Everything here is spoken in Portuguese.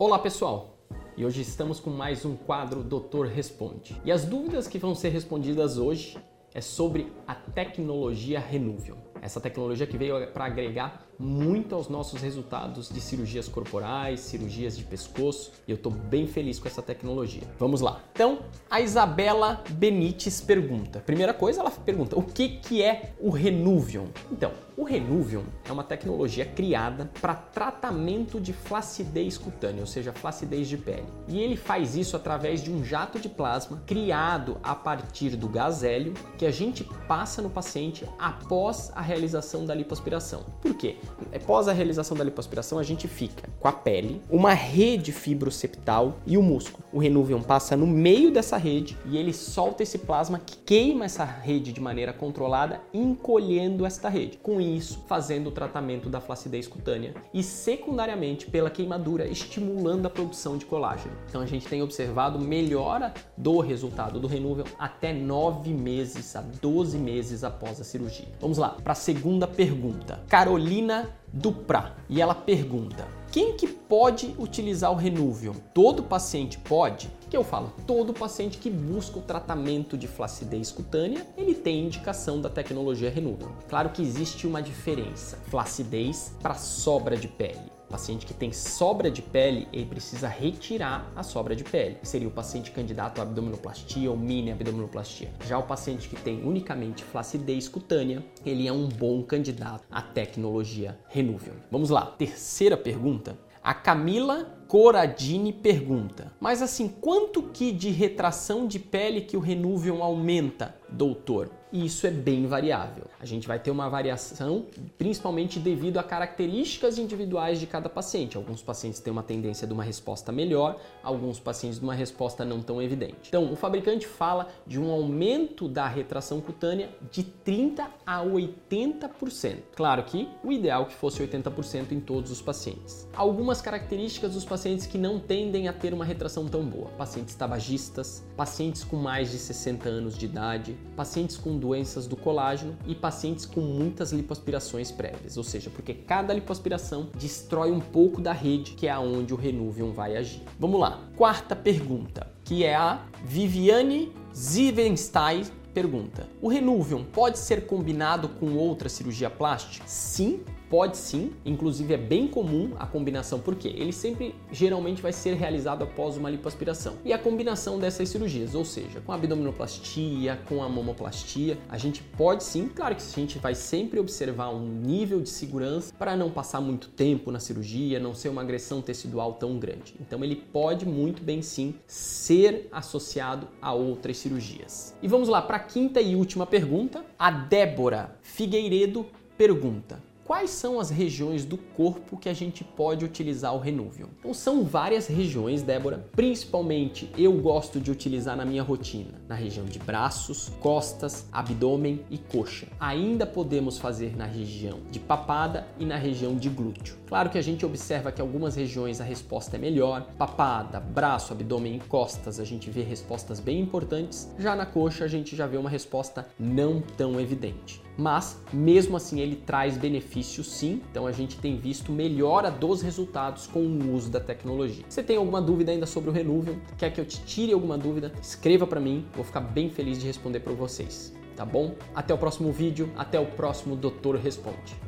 Olá pessoal! E hoje estamos com mais um quadro Doutor Responde. E as dúvidas que vão ser respondidas hoje é sobre a tecnologia Renuvium. Essa tecnologia que veio para agregar muito aos nossos resultados de cirurgias corporais, cirurgias de pescoço, e eu estou bem feliz com essa tecnologia. Vamos lá. Então, a Isabela Benites pergunta. Primeira coisa, ela pergunta: o que, que é o Renuvium? Então, o Renuvium é uma tecnologia criada para tratamento de flacidez cutânea, ou seja, flacidez de pele. E ele faz isso através de um jato de plasma criado a partir do gás hélio que a gente passa no paciente após a realização da lipoaspiração. Por quê? Após a realização da lipoaspiração, a gente fica com a pele, uma rede fibroseptal e o músculo. O Renuvium passa no meio dessa rede e ele solta esse plasma que queima essa rede de maneira controlada, encolhendo esta rede. Com isso, fazendo o tratamento da flacidez cutânea e secundariamente pela queimadura, estimulando a produção de colágeno. Então a gente tem observado melhora do resultado do Renuvium até 9 meses a 12 meses após a cirurgia. Vamos lá, para a segunda pergunta. Carolina Duprá. E ela pergunta: quem que pode utilizar o Renuvium? Todo paciente pode? Que eu falo, todo paciente que busca o tratamento de flacidez cutânea, ele tem indicação da tecnologia Renuvium. Claro que existe uma diferença: flacidez para sobra de pele. Paciente que tem sobra de pele, ele precisa retirar a sobra de pele. Seria o paciente candidato à abdominoplastia ou mini abdominoplastia. Já o paciente que tem unicamente flacidez cutânea, ele é um bom candidato à tecnologia Renuvium. Vamos lá, terceira pergunta. A Camila Coradini pergunta: Mas assim, quanto que de retração de pele que o Renuvium aumenta, doutor? E isso é bem variável. A gente vai ter uma variação, principalmente devido a características individuais de cada paciente. Alguns pacientes têm uma tendência de uma resposta melhor, alguns pacientes de uma resposta não tão evidente. Então, o fabricante fala de um aumento da retração cutânea de 30 a 80%. Claro que o ideal é que fosse 80% em todos os pacientes. Algumas características dos pacientes que não tendem a ter uma retração tão boa: pacientes tabagistas, pacientes com mais de 60 anos de idade, pacientes com doenças do colágeno e pacientes com muitas lipoaspirações prévias, ou seja, porque cada lipoaspiração destrói um pouco da rede que é aonde o Renuvium vai agir. Vamos lá, quarta pergunta, que é a Viviane Zivenstein pergunta: O Renuvium pode ser combinado com outra cirurgia plástica? Sim, Pode sim, inclusive é bem comum a combinação, porque ele sempre geralmente vai ser realizado após uma lipoaspiração. E a combinação dessas cirurgias, ou seja, com a abdominoplastia, com a mamoplastia, a gente pode sim, claro que a gente vai sempre observar um nível de segurança para não passar muito tempo na cirurgia, não ser uma agressão tecidual tão grande. Então ele pode muito bem sim ser associado a outras cirurgias. E vamos lá para a quinta e última pergunta. A Débora Figueiredo pergunta: quais são as regiões do corpo que a gente pode utilizar o Renuvium? Então são várias regiões, Débora. Principalmente eu gosto de utilizar na minha rotina, na região de braços, costas, abdômen e coxa. Ainda podemos fazer na região de papada e na região de glúteo. Claro que a gente observa que algumas regiões a resposta é melhor, papada, braço, abdômen e costas a gente vê respostas bem importantes, já na coxa a gente já vê uma resposta não tão evidente mas mesmo assim ele traz benefícios sim, então a gente tem visto melhora dos resultados com o uso da tecnologia. Você tem alguma dúvida ainda sobre o Renuvium? Quer que eu te tire alguma dúvida? Escreva para mim, vou ficar bem feliz de responder para vocês, tá bom? Até o próximo vídeo, até o próximo Doutor Responde.